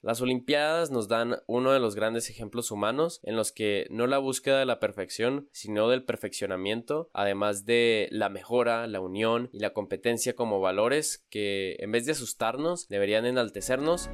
Las Olimpiadas nos dan uno de los grandes ejemplos humanos en los que no la búsqueda de la perfección, sino del perfeccionamiento, además de la mejora, la unión y la competencia como valores que en vez de asustarnos deberían enaltecernos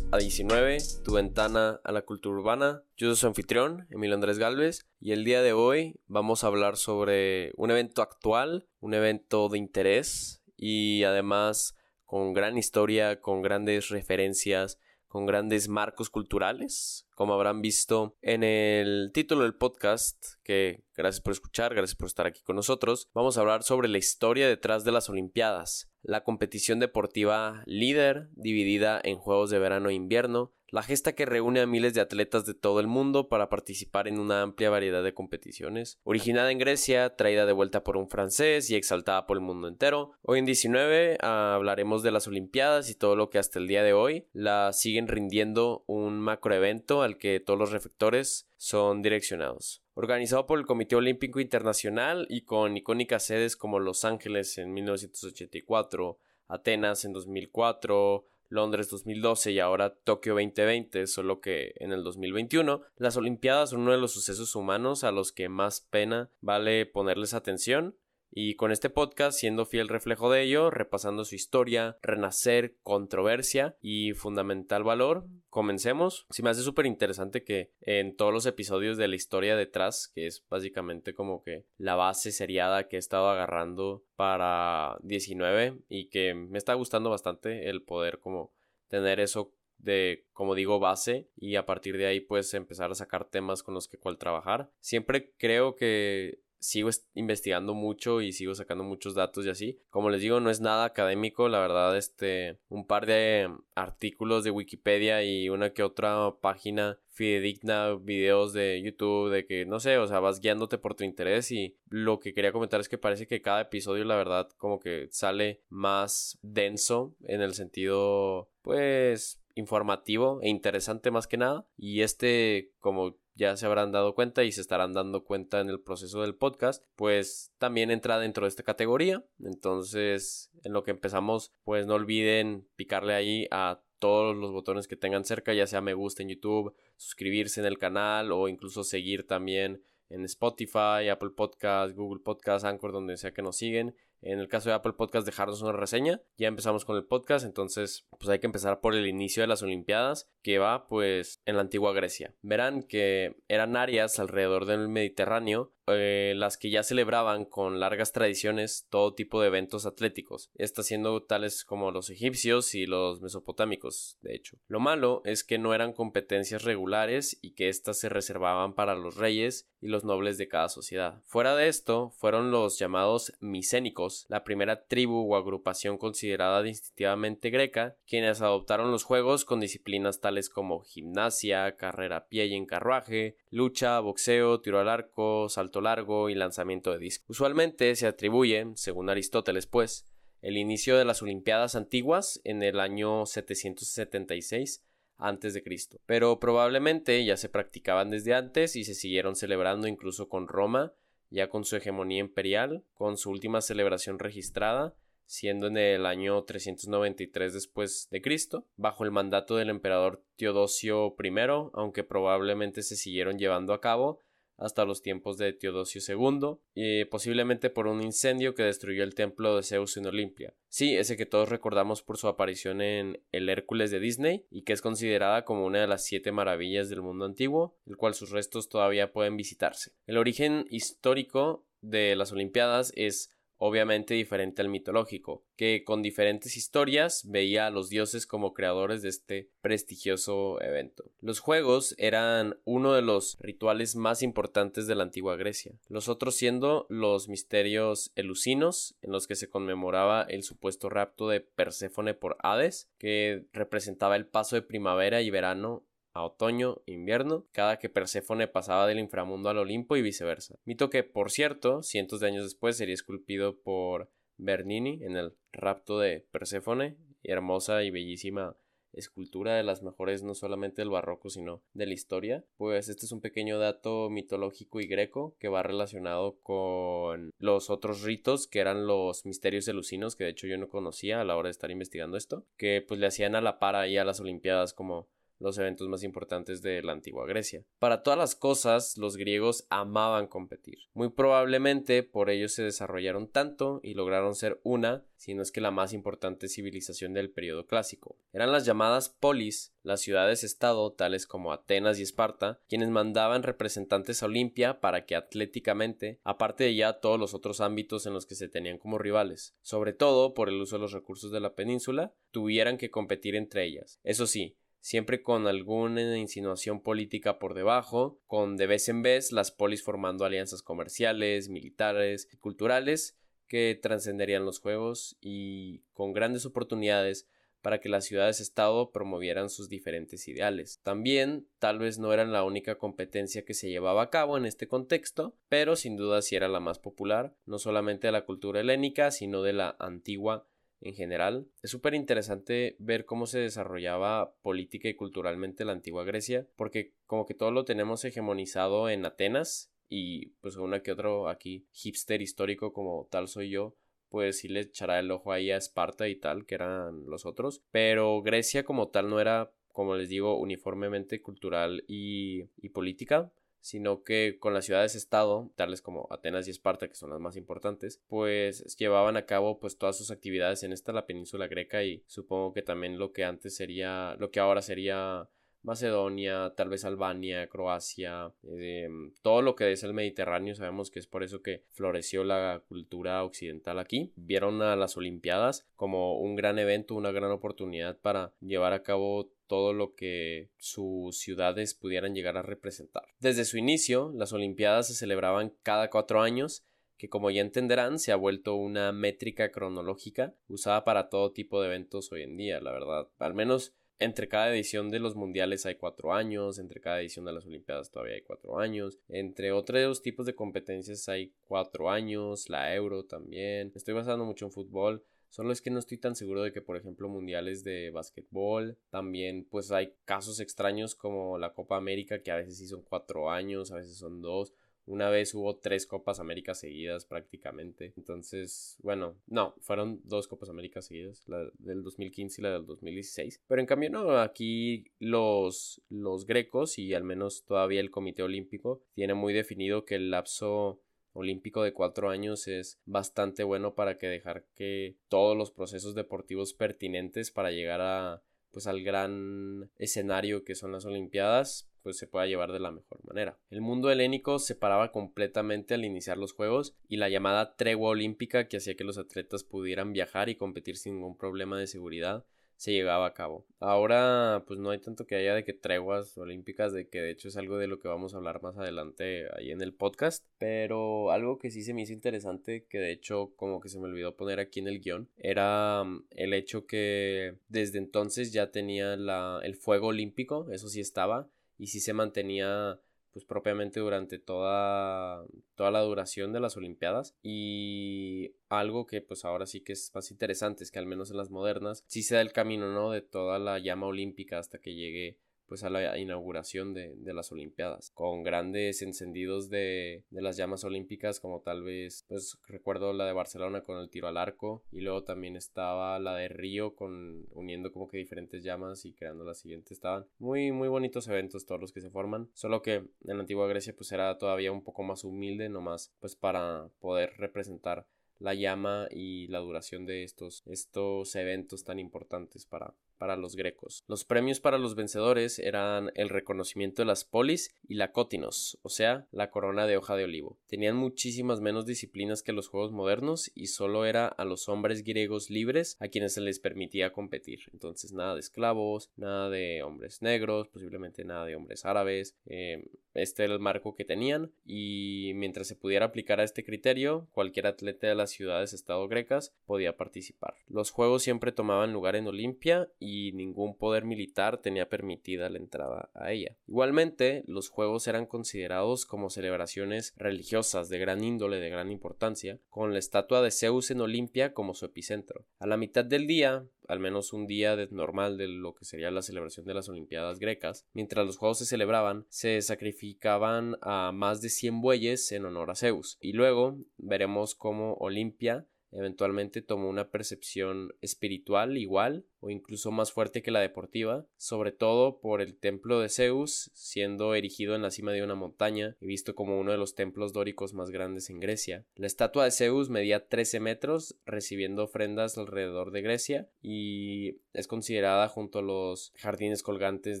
a 19, tu ventana a la cultura urbana. Yo soy su anfitrión, Emilio Andrés Galvez, y el día de hoy vamos a hablar sobre un evento actual, un evento de interés y además con gran historia, con grandes referencias, con grandes marcos culturales, como habrán visto en el título del podcast, que gracias por escuchar, gracias por estar aquí con nosotros, vamos a hablar sobre la historia detrás de las Olimpiadas, la competición deportiva líder dividida en Juegos de Verano e Invierno, la gesta que reúne a miles de atletas de todo el mundo para participar en una amplia variedad de competiciones. Originada en Grecia, traída de vuelta por un francés y exaltada por el mundo entero. Hoy en 19 ah, hablaremos de las Olimpiadas y todo lo que hasta el día de hoy la siguen rindiendo un macroevento al que todos los reflectores son direccionados. Organizado por el Comité Olímpico Internacional y con icónicas sedes como Los Ángeles en 1984, Atenas en 2004, Londres 2012 y ahora Tokio 2020, solo que en el 2021, las Olimpiadas son uno de los sucesos humanos a los que más pena vale ponerles atención y con este podcast, siendo fiel reflejo de ello, repasando su historia, renacer, controversia y fundamental valor, comencemos. Si me hace súper interesante que en todos los episodios de la historia detrás, que es básicamente como que la base seriada que he estado agarrando para 19 y que me está gustando bastante el poder como tener eso de, como digo, base y a partir de ahí pues empezar a sacar temas con los que cual trabajar. Siempre creo que sigo investigando mucho y sigo sacando muchos datos y así. Como les digo, no es nada académico, la verdad, este, un par de artículos de Wikipedia y una que otra página fidedigna, videos de YouTube, de que, no sé, o sea, vas guiándote por tu interés y lo que quería comentar es que parece que cada episodio, la verdad, como que sale más denso en el sentido, pues, informativo e interesante más que nada. Y este, como ya se habrán dado cuenta y se estarán dando cuenta en el proceso del podcast, pues también entra dentro de esta categoría. Entonces, en lo que empezamos, pues no olviden picarle ahí a todos los botones que tengan cerca, ya sea me gusta en YouTube, suscribirse en el canal o incluso seguir también en Spotify, Apple Podcast, Google Podcast, Anchor, donde sea que nos siguen. En el caso de Apple Podcast, dejarnos una reseña. Ya empezamos con el podcast, entonces pues hay que empezar por el inicio de las Olimpiadas, que va pues en la antigua Grecia. Verán que eran áreas alrededor del Mediterráneo eh, las que ya celebraban con largas tradiciones todo tipo de eventos atléticos, estas siendo tales como los egipcios y los mesopotámicos, de hecho. Lo malo es que no eran competencias regulares y que éstas se reservaban para los reyes y los nobles de cada sociedad. Fuera de esto, fueron los llamados micénicos, la primera tribu o agrupación considerada distintivamente greca, quienes adoptaron los juegos con disciplinas tales como gimnasia, carrera a pie y en carruaje, lucha, boxeo, tiro al arco, salto largo y lanzamiento de disco. Usualmente se atribuye, según Aristóteles, pues, el inicio de las Olimpiadas antiguas en el año 776 a.C., pero probablemente ya se practicaban desde antes y se siguieron celebrando incluso con Roma, ya con su hegemonía imperial, con su última celebración registrada siendo en el año 393 después de Cristo, bajo el mandato del emperador Teodosio I, aunque probablemente se siguieron llevando a cabo hasta los tiempos de Teodosio II, y posiblemente por un incendio que destruyó el templo de Zeus en Olimpia. Sí, ese que todos recordamos por su aparición en El Hércules de Disney y que es considerada como una de las siete maravillas del mundo antiguo, el cual sus restos todavía pueden visitarse. El origen histórico de las Olimpiadas es obviamente diferente al mitológico, que con diferentes historias veía a los dioses como creadores de este prestigioso evento. Los juegos eran uno de los rituales más importantes de la antigua Grecia, los otros siendo los misterios elusinos, en los que se conmemoraba el supuesto rapto de Perséfone por Hades, que representaba el paso de primavera y verano a otoño invierno, cada que Perséfone pasaba del inframundo al Olimpo y viceversa. Mito que, por cierto, cientos de años después sería esculpido por Bernini en el rapto de Perséfone, hermosa y bellísima escultura de las mejores no solamente del barroco sino de la historia pues este es un pequeño dato mitológico y greco que va relacionado con los otros ritos que eran los misterios elusinos que de hecho yo no conocía a la hora de estar investigando esto que pues le hacían a la par ahí a las olimpiadas como los eventos más importantes de la antigua Grecia. Para todas las cosas, los griegos amaban competir. Muy probablemente por ello se desarrollaron tanto y lograron ser una, si no es que la más importante civilización del periodo clásico. Eran las llamadas polis, las ciudades-estado, tales como Atenas y Esparta, quienes mandaban representantes a Olimpia para que atléticamente, aparte de ya todos los otros ámbitos en los que se tenían como rivales, sobre todo por el uso de los recursos de la península, tuvieran que competir entre ellas. Eso sí, siempre con alguna insinuación política por debajo, con de vez en vez las polis formando alianzas comerciales, militares y culturales que trascenderían los juegos y con grandes oportunidades para que las ciudades-estado promovieran sus diferentes ideales. También, tal vez no eran la única competencia que se llevaba a cabo en este contexto, pero sin duda sí era la más popular, no solamente de la cultura helénica, sino de la antigua en general. Es súper interesante ver cómo se desarrollaba política y culturalmente la antigua Grecia, porque como que todo lo tenemos hegemonizado en Atenas y pues una que otro aquí hipster histórico como tal soy yo, pues sí le echará el ojo ahí a Esparta y tal, que eran los otros, pero Grecia como tal no era como les digo, uniformemente cultural y, y política, sino que con las ciudades-estado, tales como Atenas y Esparta, que son las más importantes, pues llevaban a cabo pues todas sus actividades en esta la península greca y supongo que también lo que antes sería, lo que ahora sería Macedonia, tal vez Albania, Croacia, em, todo lo que es el Mediterráneo, sabemos que es por eso que floreció la cultura occidental aquí. Vieron a las Olimpiadas como un gran evento, una gran oportunidad para llevar a cabo todo lo que sus ciudades pudieran llegar a representar. Desde su inicio, las Olimpiadas se celebraban cada cuatro años que como ya entenderán se ha vuelto una métrica cronológica usada para todo tipo de eventos hoy en día, la verdad. Al menos entre cada edición de los mundiales hay cuatro años, entre cada edición de las Olimpiadas todavía hay cuatro años, entre otros tipos de competencias hay cuatro años, la Euro también. estoy basando mucho en fútbol, Solo es que no estoy tan seguro de que, por ejemplo, mundiales de básquetbol, también pues hay casos extraños como la Copa América, que a veces sí son cuatro años, a veces son dos. Una vez hubo tres Copas América seguidas prácticamente. Entonces, bueno, no, fueron dos Copas América seguidas, la del 2015 y la del 2016. Pero en cambio, no, aquí los, los grecos y al menos todavía el Comité Olímpico tiene muy definido que el lapso olímpico de cuatro años es bastante bueno para que dejar que todos los procesos deportivos pertinentes para llegar a pues al gran escenario que son las olimpiadas pues se pueda llevar de la mejor manera. El mundo helénico se paraba completamente al iniciar los juegos y la llamada tregua olímpica que hacía que los atletas pudieran viajar y competir sin ningún problema de seguridad se llegaba a cabo. Ahora pues no hay tanto que haya de que treguas olímpicas, de que de hecho es algo de lo que vamos a hablar más adelante ahí en el podcast, pero algo que sí se me hizo interesante, que de hecho como que se me olvidó poner aquí en el guion, era mm, el hecho que desde entonces ya tenía la, el fuego olímpico, eso sí estaba, y sí se mantenía pues propiamente durante toda, toda la duración de las Olimpiadas. Y algo que pues ahora sí que es más interesante es que al menos en las modernas sí se da el camino no de toda la llama olímpica hasta que llegue pues a la inauguración de, las Olimpiadas, con grandes encendidos de, de, las llamas olímpicas, como tal vez, pues recuerdo la de Barcelona con el tiro al arco, y luego también estaba la de Río con uniendo como que diferentes llamas y creando la siguiente. Estaban muy, muy bonitos eventos todos los que se forman, solo que en la antigua Grecia pues era todavía un poco más humilde, nomás pues para poder representar la llama y la duración de estos, estos eventos tan importantes para, para los grecos. Los premios para los vencedores eran el reconocimiento de las polis y la cótinos, o sea, la corona de hoja de olivo. Tenían muchísimas menos disciplinas que los juegos modernos y solo era a los hombres griegos libres a quienes se les permitía competir. Entonces nada de esclavos, nada de hombres negros, posiblemente nada de hombres árabes. Eh, este era el marco que tenían y mientras se pudiera aplicar a este criterio, cualquier atleta de las ciudades estado grecas podía participar. Los juegos siempre tomaban lugar en Olimpia y ningún poder militar tenía permitida la entrada a ella. Igualmente, los juegos eran considerados como celebraciones religiosas de gran índole, de gran importancia, con la estatua de Zeus en Olimpia como su epicentro. A la mitad del día, al menos un día normal de lo que sería la celebración de las Olimpiadas grecas, mientras los juegos se celebraban, se sacrificaban a más de 100 bueyes en honor a Zeus. Y luego veremos cómo Olimpia eventualmente tomó una percepción espiritual igual o incluso más fuerte que la deportiva, sobre todo por el templo de Zeus, siendo erigido en la cima de una montaña y visto como uno de los templos dóricos más grandes en Grecia. La estatua de Zeus medía 13 metros, recibiendo ofrendas alrededor de Grecia y es considerada junto a los jardines colgantes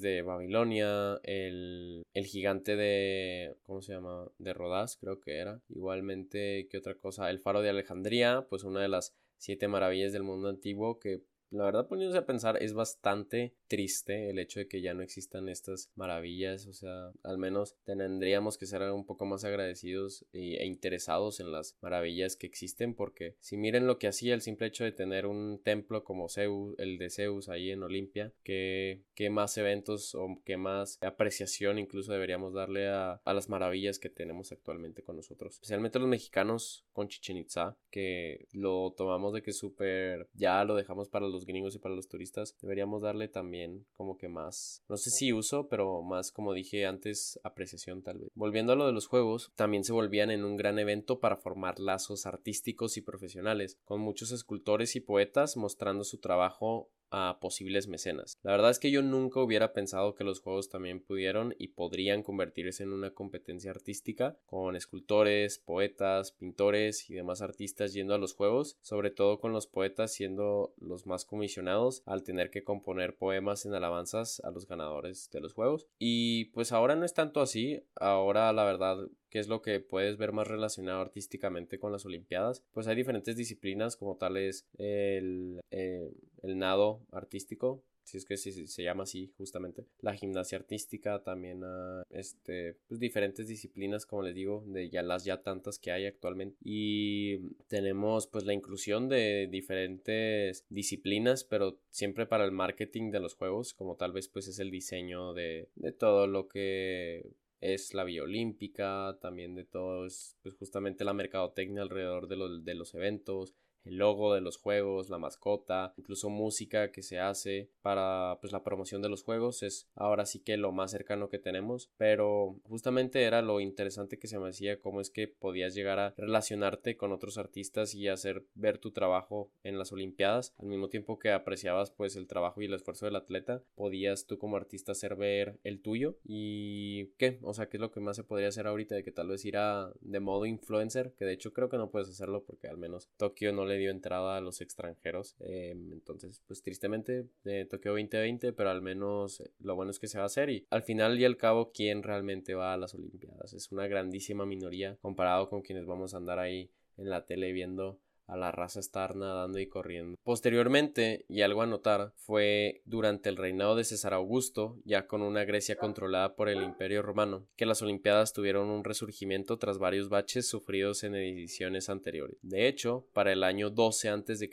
de Babilonia, el, el gigante de... ¿cómo se llama? de Rodás, creo que era. Igualmente, ¿qué otra cosa? El faro de Alejandría, pues una de las siete maravillas del mundo antiguo que la verdad, poniéndose a pensar, es bastante triste el hecho de que ya no existan estas maravillas. O sea, al menos tendríamos que ser un poco más agradecidos e interesados en las maravillas que existen. Porque si miren lo que hacía el simple hecho de tener un templo como Zeus, el de Zeus ahí en Olimpia, que, más eventos o qué más apreciación incluso deberíamos darle a, a las maravillas que tenemos actualmente con nosotros. Especialmente los mexicanos con Chichen Itza, que lo tomamos de que súper ya lo dejamos para los los gringos y para los turistas, deberíamos darle también como que más, no sé si uso, pero más como dije antes, apreciación tal vez. Volviendo a lo de los juegos, también se volvían en un gran evento para formar lazos artísticos y profesionales, con muchos escultores y poetas mostrando su trabajo a posibles mecenas. La verdad es que yo nunca hubiera pensado que los juegos también pudieron y podrían convertirse en una competencia artística con escultores, poetas, pintores y demás artistas yendo a los juegos, sobre todo con los poetas siendo los más comisionados al tener que componer poemas en alabanzas a los ganadores de los juegos. Y pues ahora no es tanto así, ahora la verdad que es lo que puedes ver más relacionado artísticamente con las Olimpiadas, pues hay diferentes disciplinas como tales el, eh, el nado artístico, si es que se llama así justamente la gimnasia artística también a este pues diferentes disciplinas como les digo de ya las ya tantas que hay actualmente. Y tenemos pues la inclusión de diferentes disciplinas pero siempre para el marketing de los juegos como tal vez pues es el diseño de, de todo lo que es la vía olímpica, también de todo es pues, justamente la mercadotecnia alrededor de, los, de los eventos, el logo de los juegos, la mascota, incluso música que se hace para pues la promoción de los juegos es ahora sí que lo más cercano que tenemos, pero justamente era lo interesante que se me hacía cómo es que podías llegar a relacionarte con otros artistas y hacer ver tu trabajo en las olimpiadas. Al mismo tiempo que apreciabas pues el trabajo y el esfuerzo del atleta, podías tú como artista hacer ver el tuyo. Y qué, o sea, qué es lo que más se podría hacer ahorita de que tal vez ir a de modo influencer, que de hecho creo que no puedes hacerlo porque al menos Tokio no le dio entrada a los extranjeros. Em, entonces, pues tristemente, de Tokio 2020, pero al menos eh, lo bueno es que se va a hacer. Y al final y al cabo, ¿quién realmente va a las Olimpiadas? Es una grandísima minoría comparado con quienes vamos a andar ahí en la tele viendo a la raza estar nadando y corriendo. Posteriormente, y algo a notar, fue durante el reinado de César Augusto, ya con una Grecia controlada por el Imperio Romano, que las Olimpiadas tuvieron un resurgimiento tras varios baches sufridos en ediciones anteriores. De hecho, para el año 12 a.C.,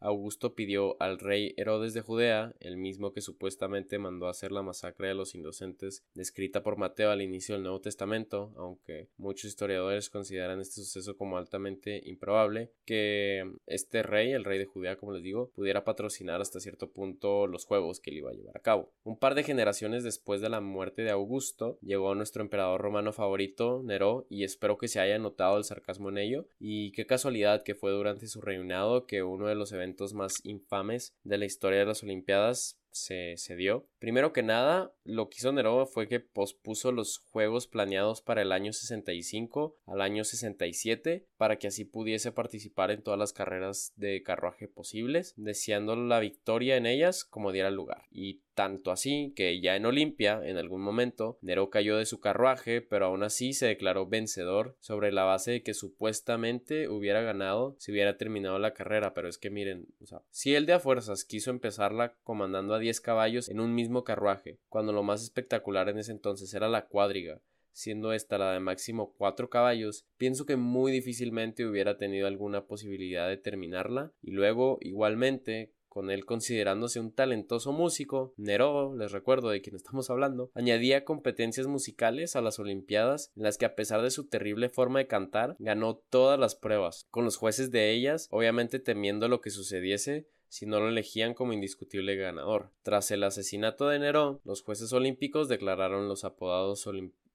Augusto pidió al rey Herodes de Judea, el mismo que supuestamente mandó hacer la masacre de los inocentes descrita por Mateo al inicio del Nuevo Testamento, aunque muchos historiadores consideran este suceso como altamente improbable, que este rey, el rey de Judea, como les digo, pudiera patrocinar hasta cierto punto los juegos que él iba a llevar a cabo. Un par de generaciones después de la muerte de Augusto, llegó nuestro emperador romano favorito, Neró, y espero que se haya notado el sarcasmo en ello. Y qué casualidad que fue durante su reinado que uno de los eventos más infames de la historia de las Olimpiadas se, se, dio. Primero que nada, lo que hizo Neró fue que pospuso los juegos planeados para el año 65 al año 67 para que así pudiese participar en todas las carreras de carruaje posibles, deseando la victoria en ellas como diera lugar. Y tanto así que ya en Olimpia, en algún momento, Neró cayó de su carruaje, pero aún así se declaró vencedor sobre la base de que supuestamente hubiera ganado si hubiera terminado la carrera. Pero es que miren, si él de a fuerzas quiso empezarla comandando a 10 caballos en un mismo carruaje, cuando lo más espectacular en ese entonces era la cuadriga, siendo esta la de máximo 4 caballos, pienso que muy difícilmente hubiera tenido alguna posibilidad de terminarla y luego igualmente con él considerándose un talentoso músico, Neró, les recuerdo de quien estamos hablando, añadía competencias musicales a las Olimpiadas en las que a pesar de su terrible forma de cantar, ganó todas las pruebas, con los jueces de ellas obviamente temiendo lo que sucediese si no lo elegían como indiscutible ganador. Tras el asesinato de Nerón, los jueces olímpicos declararon los apodados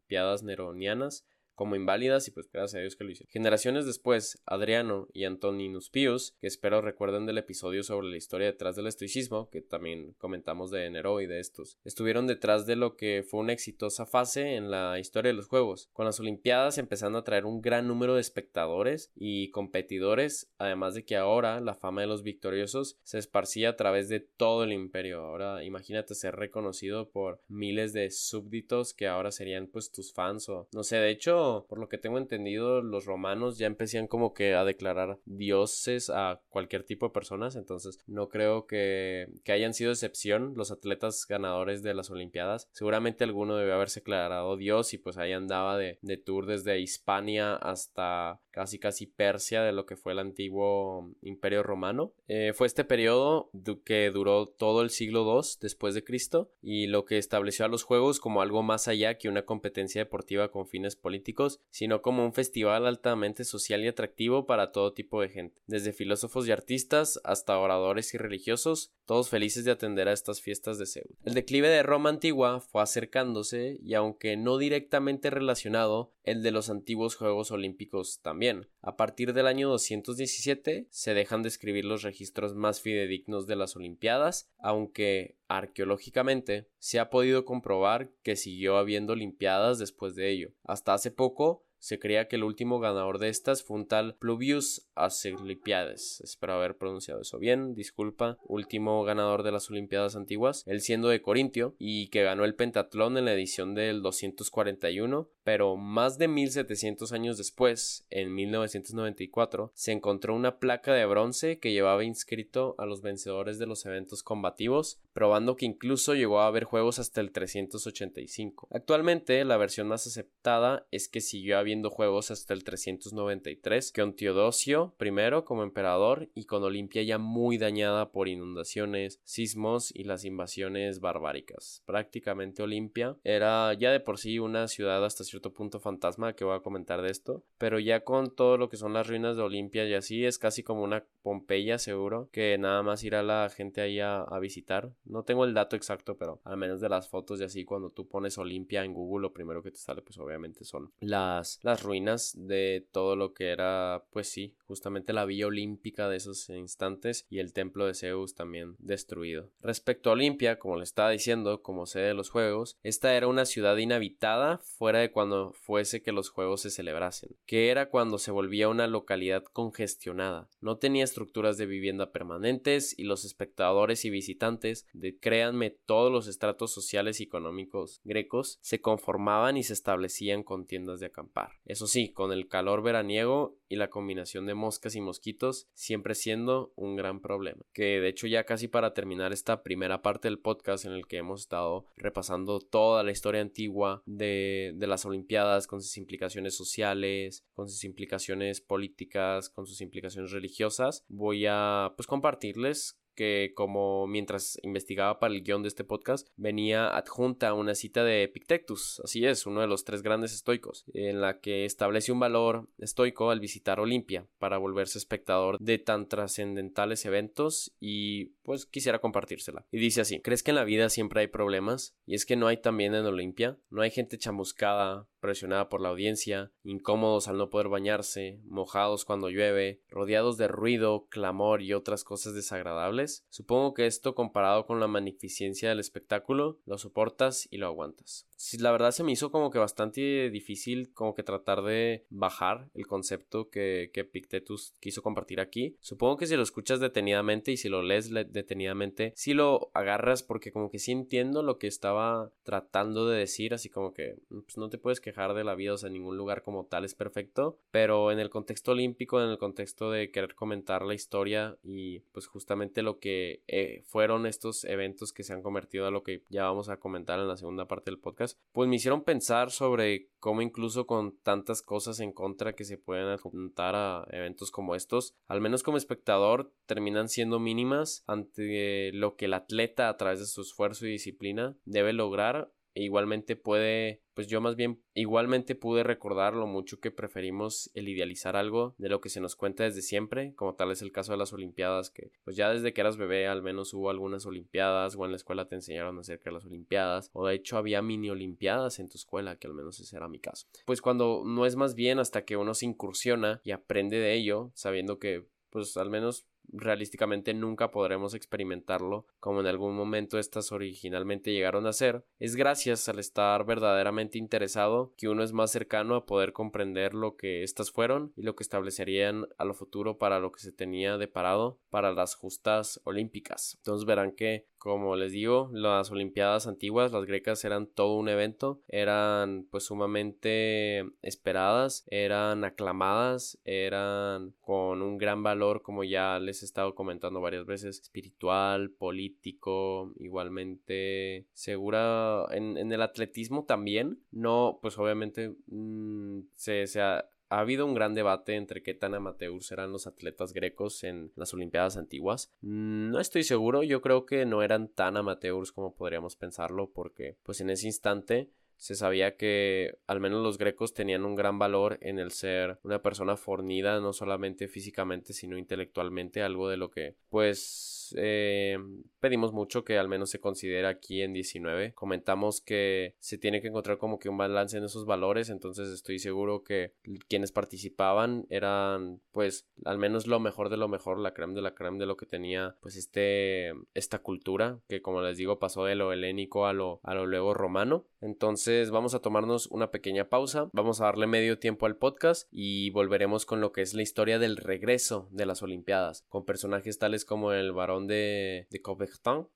Olimpiadas Neronianas como inválidas y pues gracias a Dios que lo hicieron. Generaciones después, Adriano y Antoninus Pius, que espero recuerden del episodio sobre la historia detrás del estoicismo, que también comentamos de Nero y de estos, estuvieron detrás de lo que fue una exitosa fase en la historia de los Juegos, con las Olimpiadas empezando a traer un gran número de espectadores y competidores, además de que ahora la fama de los victoriosos se esparcía a través de todo el imperio. Ahora imagínate ser reconocido por miles de súbditos que ahora serían pues tus fans o no sé, de hecho por lo que tengo entendido, los romanos ya empezaban como que a declarar dioses a cualquier tipo de personas, entonces no creo que, hayan sido excepción los atletas ganadores de las Olimpiadas. Seguramente alguno debe haberse declarado dios y pues ahí andaba de, de tour desde Hispania hasta casi casi Persia de lo que fue el antiguo imperio romano. Eh, fue este periodo que duró todo el siglo II después de Cristo y lo que estableció a los Juegos como algo más allá que una competencia deportiva con fines políticos, sino como un festival altamente social y atractivo para todo tipo de gente, desde filósofos y artistas hasta oradores y religiosos, todos felices de atender a estas fiestas de Zeus. El declive de Roma antigua fue acercándose y aunque no directamente relacionado, el de los antiguos Juegos Olímpicos también. A partir del año 217 se dejan de escribir los registros más fidedignos de las Olimpiadas, aunque arqueológicamente se ha podido comprobar que siguió habiendo Olimpiadas después de ello. Hasta hace poco se creía que el último ganador de estas fue un tal Pluvius Asclepiades. Espero haber pronunciado eso bien, disculpa. Último ganador de las Olimpiadas antiguas, él siendo de Corintio y que ganó el pentatlón en la edición del 241, pero más de 1700 años después, en 1994, se encontró una placa de bronce que llevaba inscrito a los vencedores de los eventos combativos, probando que incluso llegó a haber juegos hasta el 385. Actualmente, la versión más aceptada es que siguió habiendo juegos hasta el 393, con Teodosio I como emperador y con Olimpia ya muy dañada por inundaciones, sismos y las invasiones barbáricas. Prácticamente Olimpia era ya de por sí una ciudad hasta cierto punto fantasma, que voy a comentar de esto, pero ya con todo lo que son las ruinas de Olimpia y así es casi como una Pompeya seguro, que nada más irá la gente ahí a, a visitar. No tengo el dato exacto, pero al menos de las fotos y así cuando tú pones Olimpia en Google lo primero que te sale pues obviamente son las las, ruinas de todo lo que era, pues sí, justamente la villa olímpica de esos instantes y el templo de Zeus también destruido. Respecto a Olimpia, como le estaba diciendo, como sede de los Juegos, esta era una ciudad inhabitada fuera de cuando fuese que los Juegos se celebrasen, que era cuando se volvía una localidad congestionada. No tenía estructuras de vivienda permanentes y los espectadores y visitantes de, créanme, todos los estratos sociales y económicos grecos se conformaban y se establecían con tiendas de acampar. Eso sí, con el calor veraniego y la combinación de moscas y mosquitos siempre siendo un gran problema. Que de hecho ya casi para terminar esta primera parte del podcast en el que hemos estado repasando toda la historia antigua de, de las Olimpiadas con sus implicaciones sociales, con sus implicaciones políticas, con sus implicaciones religiosas, voy a pues compartirles que como mientras investigaba para el guion de este podcast venía adjunta una cita de Epictetus, así es, uno de los tres grandes estoicos, en la que establece un valor estoico al visitar Olimpia para volverse espectador de tan trascendentales eventos y pues quisiera compartírsela. Y dice así, ¿crees que en la vida siempre hay problemas? Y es que no hay también en Olimpia, no hay gente chamuscada, presionada por la audiencia, incómodos al no poder bañarse, mojados cuando llueve, rodeados de ruido, clamor y otras cosas desagradables, supongo que esto comparado con la magnificencia del espectáculo, lo soportas y lo aguantas. La verdad se me hizo como que bastante difícil como que tratar de bajar el concepto que, que Pictetus quiso compartir aquí. Supongo que si lo escuchas detenidamente y si lo lees detenidamente, si lo agarras porque como que sí entiendo lo que estaba tratando de decir, así como que pues no te puedes quejar de la vida, o sea, ningún lugar como tal es perfecto, pero en el contexto olímpico, en el contexto de querer comentar la historia y pues justamente lo que eh, fueron estos eventos que se han convertido a lo que ya vamos a comentar en la segunda parte del podcast, pues me hicieron pensar sobre cómo incluso con tantas cosas en contra que se pueden apuntar a eventos como estos, al menos como espectador, terminan siendo mínimas ante lo que el atleta a través de su esfuerzo y disciplina debe lograr e igualmente puede, pues yo más bien igualmente pude recordar lo mucho que preferimos el idealizar algo de lo que se nos cuenta desde siempre, como tal es el caso de las Olimpiadas, que pues ya desde que eras bebé al menos hubo algunas Olimpiadas o en la escuela te enseñaron acerca de las Olimpiadas, o de hecho había mini Olimpiadas en tu escuela, que al menos ese era mi caso. Pues cuando no es más bien hasta que uno se incursiona y aprende de ello, sabiendo que pues al menos realísticamente nunca podremos experimentarlo como en algún momento estas originalmente llegaron a ser, es gracias al estar verdaderamente interesado que uno es más cercano a poder comprender lo que éstas fueron y lo que establecerían a lo futuro para lo que se tenía deparado para las justas olímpicas. Entonces verán que como les digo, las Olimpiadas antiguas, las grecas eran todo un evento, eran pues sumamente esperadas, eran aclamadas, eran con un gran valor, como ya les he estado comentando varias veces, espiritual, político, igualmente segura en, el atletismo también, no, pues obviamente mm, se, se ha ha habido un gran debate entre qué tan amateurs eran los atletas grecos en las Olimpiadas antiguas. No estoy seguro, yo creo que no eran tan amateurs como podríamos pensarlo, porque pues en ese instante se sabía que al menos los grecos tenían un gran valor en el ser una persona fornida no solamente físicamente sino intelectualmente algo de lo que pues eh, pedimos mucho que al menos se considere aquí en 19. Comentamos que se tiene que encontrar como que un balance en esos valores, entonces estoy seguro que quienes participaban eran pues al menos lo mejor de lo mejor, la creme de la creme de lo que tenía pues este esta cultura que como les digo pasó de lo helénico a lo a lo luego romano. Entonces vamos a tomarnos una pequeña pausa, vamos a darle medio tiempo al podcast y volveremos con lo que es la historia del regreso de las Olimpiadas, con personajes tales como el varón de, de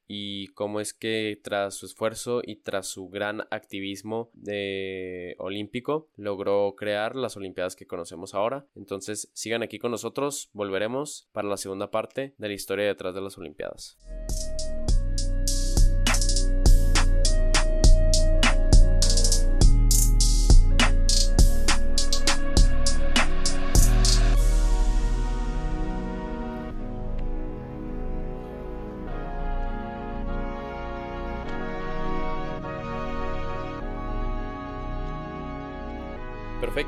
y cómo es que tras su esfuerzo y tras su gran activismo de olímpico logró crear las Olimpiadas que conocemos ahora. Entonces sigan aquí con nosotros, volveremos para la segunda parte de la historia detrás de las Olimpiadas.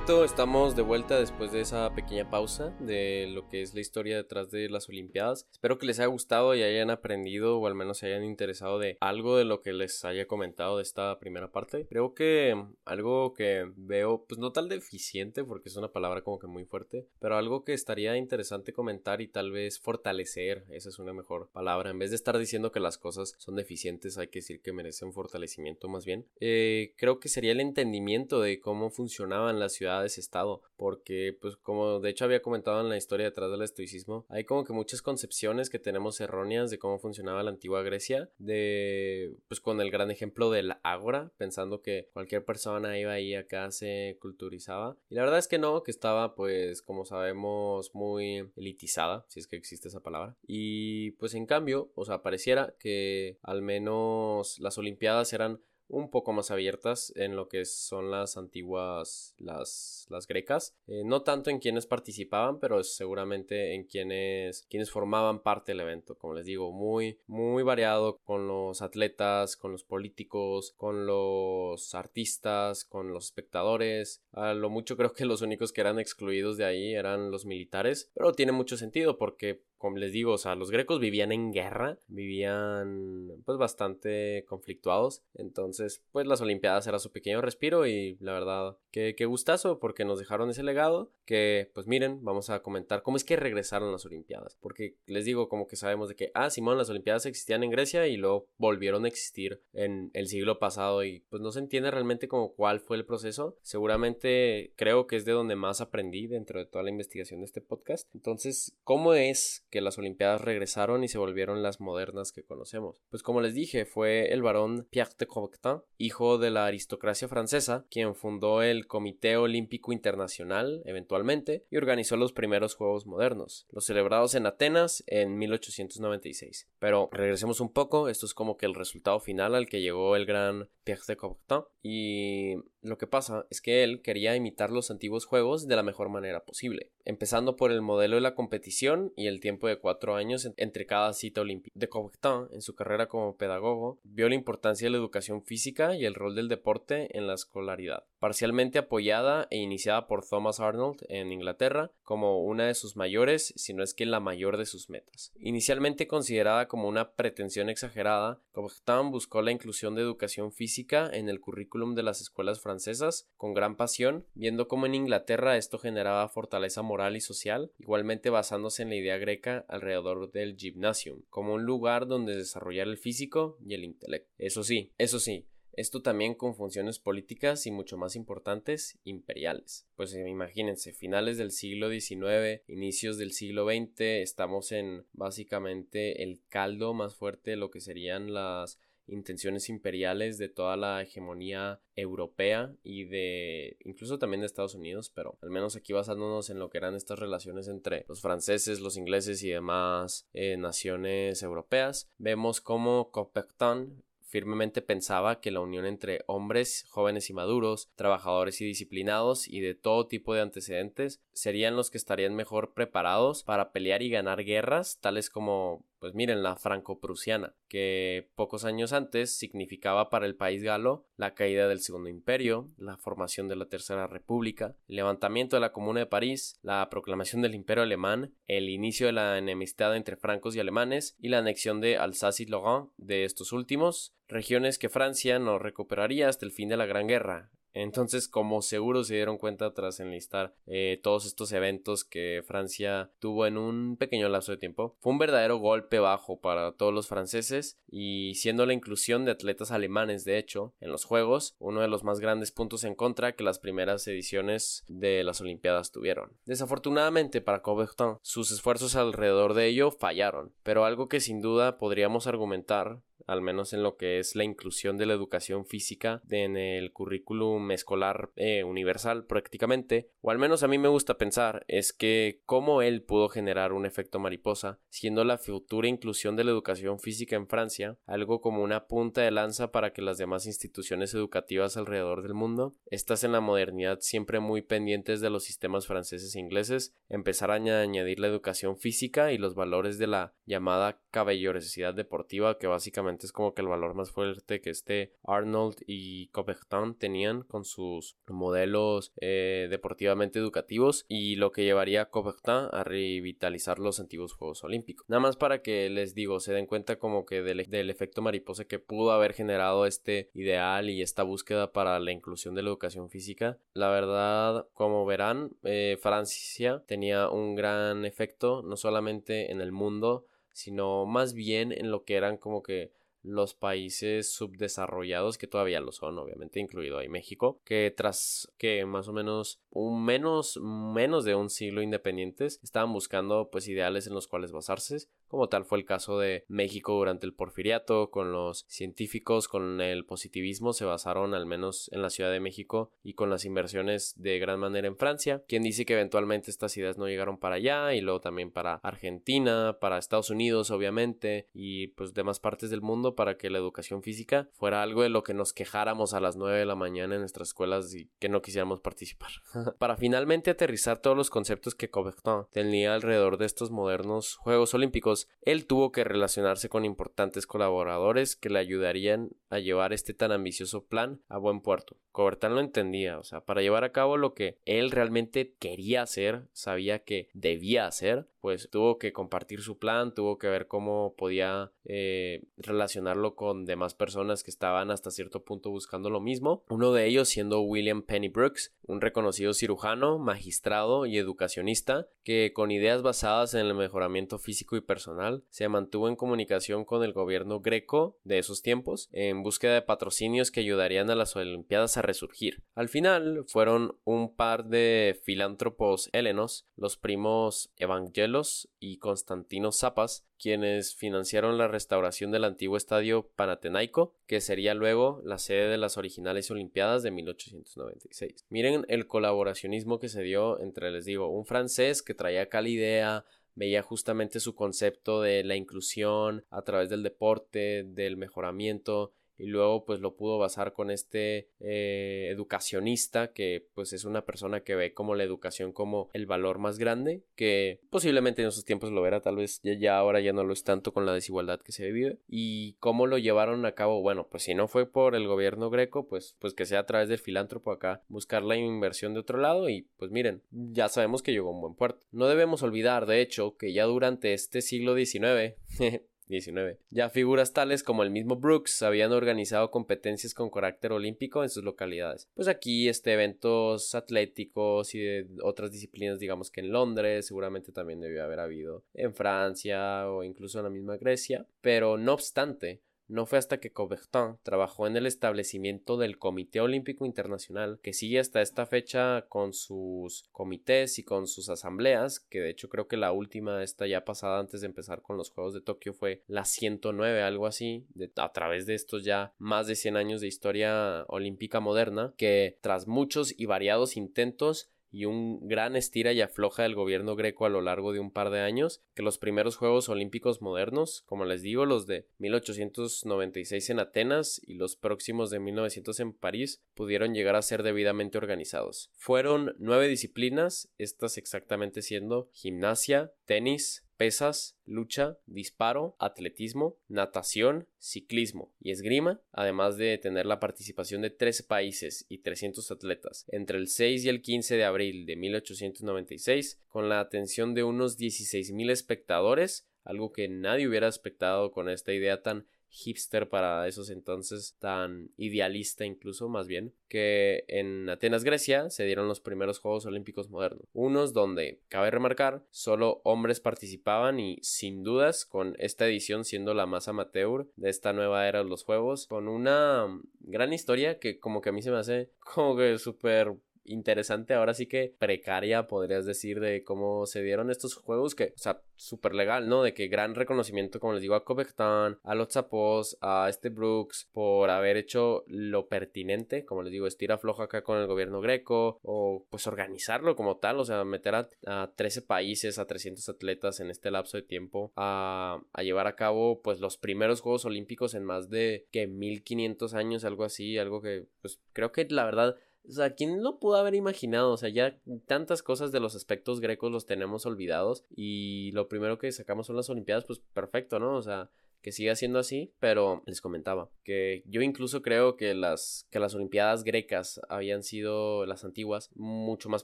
Estamos de vuelta después de esa pequeña pausa de lo que es la historia detrás de las Olimpiadas. Espero que les haya gustado y hayan aprendido o al menos se hayan interesado de algo de lo que les haya comentado de esta primera parte. Creo que algo que veo, pues no tal deficiente porque es una palabra como que muy fuerte, pero algo que estaría interesante comentar y tal vez fortalecer, esa es una mejor palabra, en vez de estar diciendo que las cosas son deficientes, hay que decir que merecen fortalecimiento más bien. Eh, creo que sería el entendimiento de cómo funcionaban las ciudades estado porque pues como de hecho había comentado en la historia detrás del estoicismo hay como que muchas concepciones que tenemos erróneas de cómo funcionaba la antigua Grecia de pues con el gran ejemplo del ágora pensando que cualquier persona iba ahí acá se culturizaba. Y la verdad es que no que estaba pues como sabemos muy elitizada si es que existe esa palabra. Y pues en cambio o sea pareciera que al menos las olimpiadas eran un poco más abiertas en lo que son las antiguas, las, las grecas. Eh, no tanto en quienes participaban, pero seguramente en quienes, quienes formaban parte del evento. Como les digo, muy, muy variado con los atletas, con los políticos, con los artistas, con los espectadores. A lo mucho creo que los únicos que eran excluidos de ahí eran los militares, pero tiene mucho sentido porque como les digo, o sea, los grecos vivían en guerra, vivían pues bastante conflictuados, entonces pues las Olimpiadas era su pequeño respiro y la verdad que, que gustazo porque nos dejaron ese legado que pues miren, vamos a comentar cómo es que regresaron las Olimpiadas, porque les digo como que sabemos de que, ah, Simón, las Olimpiadas existían en Grecia y luego volvieron a existir en el siglo pasado y pues no se entiende realmente como cuál fue el proceso, seguramente creo que es de donde más aprendí dentro de toda la investigación de este podcast, entonces, ¿cómo es que las Olimpiadas regresaron y se volvieron las modernas que conocemos. Pues como les dije, fue el barón Pierre de Coubertin, hijo de la aristocracia francesa, quien fundó el Comité Olímpico Internacional eventualmente y organizó los primeros Juegos modernos, los celebrados en Atenas en 1896. Pero regresemos un poco, esto es como que el resultado final al que llegó el gran Pierre de Coubertin y lo que pasa es que él quería imitar los antiguos juegos de la mejor manera posible, empezando por el modelo de la competición y el tiempo de cuatro años entre cada cita olímpica. De Coubertin, en su carrera como pedagogo, vio la importancia de la educación física y el rol del deporte en la escolaridad, parcialmente apoyada e iniciada por Thomas Arnold en Inglaterra como una de sus mayores, si no es que la mayor de sus metas. Inicialmente considerada como una pretensión exagerada, Coubertin buscó la inclusión de educación física en el currículum de las escuelas francesas francesas con gran pasión, viendo cómo en Inglaterra esto generaba fortaleza moral y social, igualmente basándose en la idea greca alrededor del gymnasium, como un lugar donde desarrollar el físico y el intelecto. Eso sí, eso sí, esto también con funciones políticas y mucho más importantes, imperiales. Pues eh, imagínense, finales del siglo XIX, inicios del siglo XX, estamos en básicamente el caldo más fuerte de lo que serían las intenciones imperiales de toda la hegemonía europea y de incluso también de Estados Unidos, pero al menos aquí basándonos en lo que eran estas relaciones entre los franceses, los ingleses y demás eh, naciones europeas, vemos como Coubertin firmemente pensaba que la unión entre hombres jóvenes y maduros, trabajadores y disciplinados y de todo tipo de antecedentes serían los que estarían mejor preparados para pelear y ganar guerras, tales como pues miren, la franco-prusiana, que pocos años antes significaba para el país galo la caída del Segundo Imperio, la formación de la Tercera República, el levantamiento de la Comuna de París, la proclamación del Imperio Alemán, el inicio de la enemistad entre francos y alemanes y la anexión de Alsace y Lorraine de estos últimos, regiones que Francia no recuperaría hasta el fin de la Gran Guerra, entonces, como seguro se dieron cuenta tras enlistar eh, todos estos eventos que Francia tuvo en un pequeño lapso de tiempo, fue un verdadero golpe bajo para todos los franceses y siendo la inclusión de atletas alemanes, de hecho, en los Juegos, uno de los más grandes puntos en contra que las primeras ediciones de las Olimpiadas tuvieron. Desafortunadamente para Coubertin, sus esfuerzos alrededor de ello fallaron, pero algo que sin duda podríamos argumentar al menos en lo que es la inclusión de la educación física en el currículum escolar eh, universal prácticamente, o al menos a mí me gusta pensar, es que cómo él pudo generar un efecto mariposa, siendo la futura inclusión de la educación física en Francia algo como una punta de lanza para que las demás instituciones educativas alrededor del mundo, estas en la modernidad siempre muy pendientes de los sistemas franceses e ingleses, empezaran a añadir la educación física y los valores de la llamada caballerosidad deportiva que básicamente es como que el valor más fuerte que este Arnold y Coubertin tenían con sus modelos eh, deportivamente educativos y lo que llevaría a Coubertin a revitalizar los antiguos Juegos Olímpicos. Nada más para que les digo, se den cuenta como que del, efecto mariposa que pudo haber generado este ideal y esta búsqueda para la inclusión de la educación física. La verdad, como verán, eh, Francia tenía un gran efecto no solamente en el mundo, sino más bien en lo que eran como que los países subdesarrollados, que todavía lo son, obviamente, incluido ahí México, que tras que más o menos un menos, menos de un siglo independientes, estaban buscando pues ideales en los cuales basarse, como tal fue el caso de México durante el porfiriato, con los científicos, con el positivismo, se basaron al menos en la Ciudad de México y con las inversiones de gran manera en Francia, quien dice que eventualmente estas ideas no llegaron para allá y luego también para Argentina, para Estados Unidos obviamente y pues demás partes del mundo para que la educación física fuera algo de lo que nos quejáramos a las 9 de la mañana en nuestras escuelas y que no quisiéramos participar. para finalmente aterrizar todos los conceptos que Coubertin tenía alrededor de estos modernos Juegos Olímpicos él tuvo que relacionarse con importantes colaboradores que le ayudarían a llevar este tan ambicioso plan a buen puerto. Coubertin lo entendía, o sea, para llevar a cabo lo que él realmente quería hacer, sabía que debía hacer, pues tuvo que compartir su plan, tuvo que ver cómo podía eh, relacionarlo con demás personas que estaban hasta cierto punto buscando lo mismo. Uno de ellos siendo William Penny Brooks, un reconocido cirujano, magistrado y educacionista que con ideas basadas en el mejoramiento físico y personal se mantuvo en comunicación con el gobierno greco de esos tiempos en búsqueda de patrocinios que ayudarían a las Olimpiadas a resurgir. Al final fueron un par de filántropos helenos, los primos Evangelos y Constantino Zapas, quienes financiaron la restauración del antiguo estadio Panatenaico, que sería luego la sede de las originales Olimpiadas de 1896. Miren el colaboracionismo que se dio entre, les digo, un francés que traía acá la idea, veía justamente su concepto de la inclusión a través del deporte, del mejoramiento y luego pues lo pudo basar con este eh, educacionista que pues es una persona que ve como la educación como el valor más grande que posiblemente en esos tiempos lo era tal vez ya, ahora ya no lo es tanto con la desigualdad que se vive y cómo lo llevaron a cabo bueno pues si no fue por el gobierno greco pues pues que sea a través del filántropo acá buscar la inversión de otro lado y pues miren ya sabemos que llegó a un buen puerto. No debemos olvidar de hecho que ya durante este siglo XIX 19. Ya figuras tales como el mismo Brooks habían organizado competencias con carácter olímpico en sus localidades. Pues aquí este eventos atléticos y de otras disciplinas, digamos que en Londres, seguramente también debió haber habido en Francia o incluso en la misma Grecia, pero no obstante, no fue hasta que Coubertin trabajó en el establecimiento del Comité Olímpico Internacional, que sigue hasta esta fecha con sus comités y con sus asambleas, que de hecho creo que la última, esta ya pasada antes de empezar con los Juegos de Tokio, fue la 109, algo así, a través de estos ya más de 100 años de historia olímpica moderna, que tras muchos y variados intentos y un gran estira y afloja del gobierno greco a lo largo de un par de años, que los primeros Juegos Olímpicos modernos, como les digo, los de 1896 en Atenas y los próximos de 1900 en París, pudieron llegar a ser debidamente organizados. Fueron nueve disciplinas, estas exactamente siendo gimnasia, tenis, pesas, lucha, disparo, atletismo, natación, ciclismo y esgrima, además de tener la participación de 13 países y 300 atletas entre el 6 y el 15 de abril de 1896, con la atención de unos 16.000 espectadores, algo que nadie hubiera expectado con esta idea tan hipster para esos entonces, tan idealista incluso más bien, que en Atenas, Grecia, se dieron los primeros Juegos Olímpicos modernos. Unos donde, cabe remarcar, solo hombres participaban y sin dudas con esta edición siendo la más amateur de esta nueva era de los Juegos, con una gran historia que como que a mí se me hace como que súper interesante, ahora sí que precaria, podrías decir, de cómo se dieron estos juegos, que, o sea, súper legal, ¿no? De que gran reconocimiento, como les digo, a Covectan, a los Zapos, a este Brooks, por haber hecho lo pertinente, como les digo, estira floja acá con el gobierno greco, o pues organizarlo como tal, o sea, meter a, a 13 países, a 300 atletas en este lapso de tiempo, a, a llevar a cabo, pues, los primeros Juegos Olímpicos en más de, que 1500 años, algo así, algo que, pues, creo que la verdad o sea, ¿quién lo pudo haber imaginado? O sea, ya tantas cosas de los aspectos grecos los tenemos olvidados y lo primero que sacamos son las Olimpiadas, pues perfecto, ¿no? O sea, que siga siendo así, pero les comentaba que yo incluso creo que las, que las Olimpiadas grecas habían sido las antiguas mucho más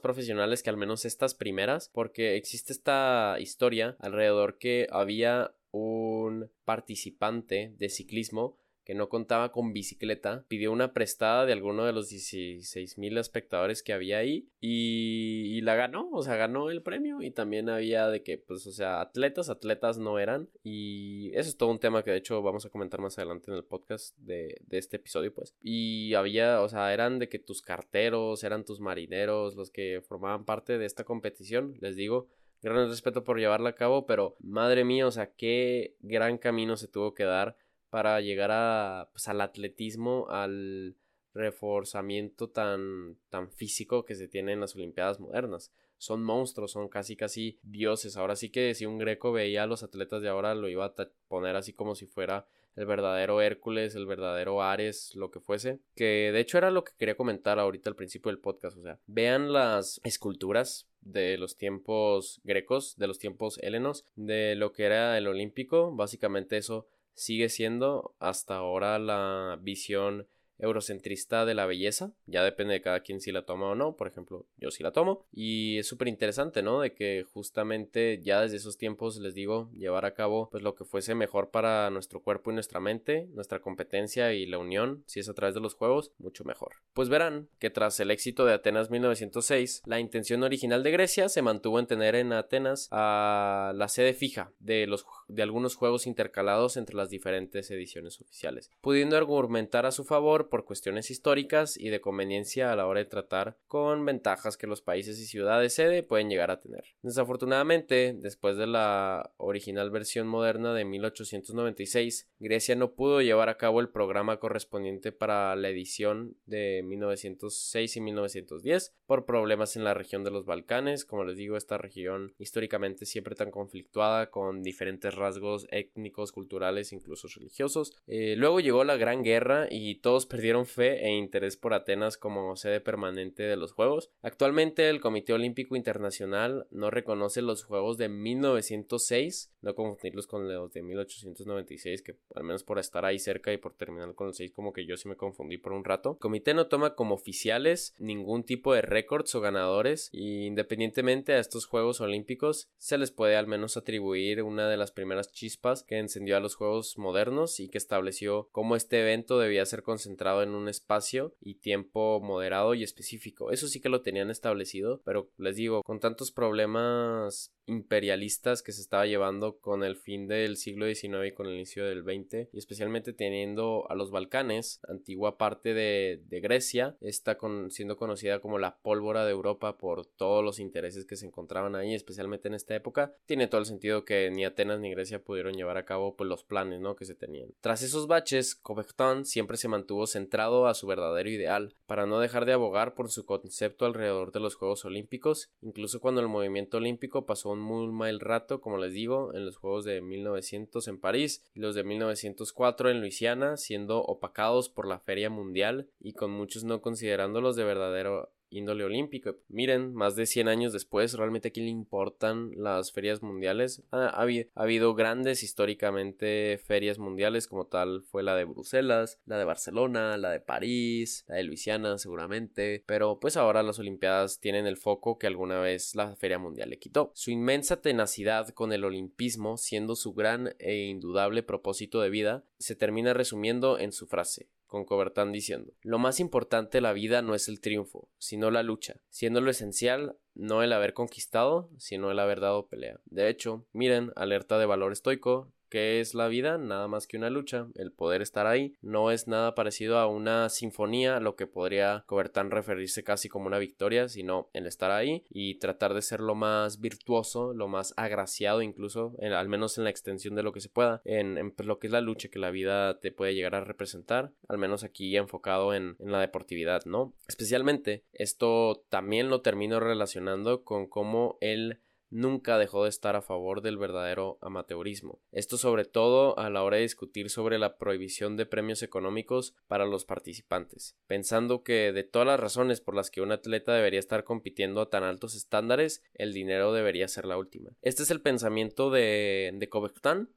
profesionales que al menos estas primeras, porque existe esta historia alrededor que había un participante de ciclismo que no contaba con bicicleta, pidió una prestada de alguno de los 16 mil espectadores que había ahí y, la ganó, o sea, ganó el premio y también había de que, pues, o sea, atletas, atletas no eran y eso es todo un tema que de hecho vamos a comentar más adelante en el podcast de, de este episodio, pues. Y había, o sea, eran de que tus carteros, eran tus marineros los que formaban parte de esta competición, les digo, gran respeto por llevarla a cabo, pero madre mía, o sea, qué gran camino se tuvo que dar para llegar a, pues, al atletismo, al reforzamiento tan, tan físico que se tiene en las Olimpiadas modernas. Son monstruos, son casi casi dioses. Ahora sí que si un greco veía a los atletas de ahora lo iba a poner así como si fuera el verdadero Hércules, el verdadero Ares, lo que fuese. Que de hecho era lo que quería comentar ahorita al principio del podcast. O sea, vean las esculturas de los tiempos grecos, de los tiempos helenos, de lo que era el olímpico. Básicamente eso sigue siendo hasta ahora la visión eurocentrista de la belleza. Ya depende de cada quien si la toma o no. Por ejemplo, yo sí la tomo. Y es súper interesante, ¿no? De que justamente ya desde esos tiempos, les digo, llevar a cabo pues lo que fuese mejor para nuestro cuerpo y nuestra mente, nuestra competencia y la unión, si es a través de los juegos, mucho mejor. Pues verán que tras el éxito de Atenas 1906, la intención original de Grecia se mantuvo en tener en Atenas a la sede fija de, los, de algunos juegos intercalados entre las diferentes ediciones oficiales, pudiendo argumentar a su favor por cuestiones históricas y de conveniencia a la hora de tratar con ventajas que los países y ciudades sede pueden llegar a tener. Desafortunadamente, después de la original versión moderna de 1896, Grecia no pudo llevar a cabo el programa correspondiente para la edición de 1906 y 1910 por problemas en la región de los Balcanes, como les digo, esta región históricamente siempre tan conflictuada con diferentes rasgos étnicos, culturales, incluso religiosos. Eh, luego llegó la Gran Guerra y todos perdieron fe e interés por Atenas como sede permanente de los Juegos. Actualmente el Comité Olímpico Internacional no reconoce los Juegos de 1906, no confundirlos con los de 1896, que al menos por estar ahí cerca y por terminar con los 6 como que yo sí me confundí por un rato. El comité no toma como oficiales ningún tipo de récords o ganadores y independientemente a estos Juegos Olímpicos se les puede al menos atribuir una de las primeras chispas que encendió a los Juegos modernos y que estableció cómo este evento debía ser concentrado en un espacio y tiempo moderado y específico. Eso sí que lo tenían establecido, pero les digo, con tantos problemas imperialistas que se estaba llevando con el fin del siglo XIX y con el inicio del XX y especialmente teniendo a los Balcanes, antigua parte de, Grecia, está siendo conocida como la pólvora de Europa por todos los intereses que se encontraban ahí, especialmente en esta época, tiene todo el sentido que ni Atenas ni Grecia pudieron llevar a cabo pues, los planes ¿no? que se tenían. Tras esos baches, Covectón siempre se mantuvo centrado a su verdadero ideal, para no dejar de abogar por su concepto alrededor de los Juegos Olímpicos, incluso cuando el movimiento olímpico pasó muy mal rato, como les digo, en los Juegos de 1900 en París y los de 1904 en Luisiana, siendo opacados por la Feria Mundial y con muchos no considerándolos de verdadero índole olímpico. Miren, más de 100 años después, realmente aquí le importan las ferias mundiales. Ha, habido grandes históricamente ferias mundiales como tal fue la de Bruselas, la de Barcelona, la de París, la de Luisiana seguramente, pero pues ahora las Olimpiadas tienen el foco que alguna vez la feria mundial le quitó. Su inmensa tenacidad con el olimpismo, siendo su gran e indudable propósito de vida, se termina resumiendo en su frase con Cobertán diciendo, lo más importante de la vida no es el triunfo, sino la lucha, siendo lo esencial no el haber conquistado, sino el haber dado pelea. De hecho, miren, alerta de valor estoico, ¿Qué es la vida? Nada más que una lucha, el poder estar ahí. No es nada parecido a una sinfonía, lo que podría Cobertán referirse casi como una victoria, sino el estar ahí y tratar de ser lo más virtuoso, lo más agraciado incluso, al menos en la extensión de lo que se pueda, en, pues, lo que es la lucha que la vida te puede llegar a representar, al menos aquí enfocado en, la deportividad, ¿no? Especialmente esto también lo termino relacionando con cómo él nunca dejó de estar a favor del verdadero amateurismo. Esto sobre todo a la hora de discutir sobre la prohibición de premios económicos para los participantes, pensando que de todas las razones por las que un atleta debería estar compitiendo a tan altos estándares, el dinero debería ser la última. Este es el pensamiento de, de.